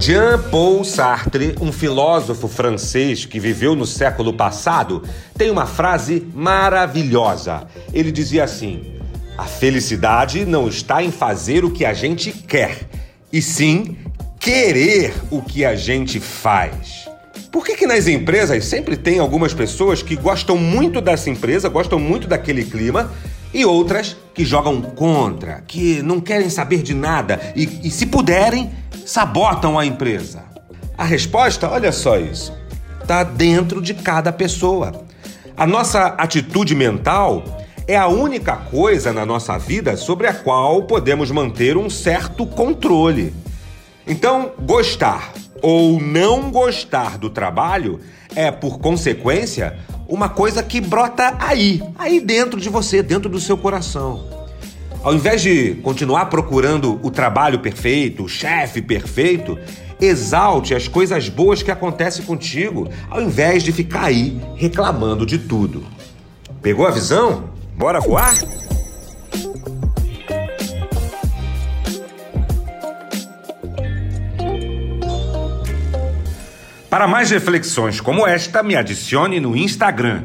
Jean-Paul Sartre, um filósofo francês que viveu no século passado, tem uma frase maravilhosa. Ele dizia assim: A felicidade não está em fazer o que a gente quer, e sim querer o que a gente faz. Por que, que nas empresas sempre tem algumas pessoas que gostam muito dessa empresa, gostam muito daquele clima, e outras que jogam contra, que não querem saber de nada e, e se puderem, sabotam a empresa? A resposta, olha só isso, está dentro de cada pessoa. A nossa atitude mental é a única coisa na nossa vida sobre a qual podemos manter um certo controle. Então, gostar ou não gostar do trabalho é, por consequência, uma coisa que brota aí, aí dentro de você, dentro do seu coração. Ao invés de continuar procurando o trabalho perfeito, o chefe perfeito, exalte as coisas boas que acontecem contigo, ao invés de ficar aí reclamando de tudo. Pegou a visão? Bora voar? Para mais reflexões como esta, me adicione no Instagram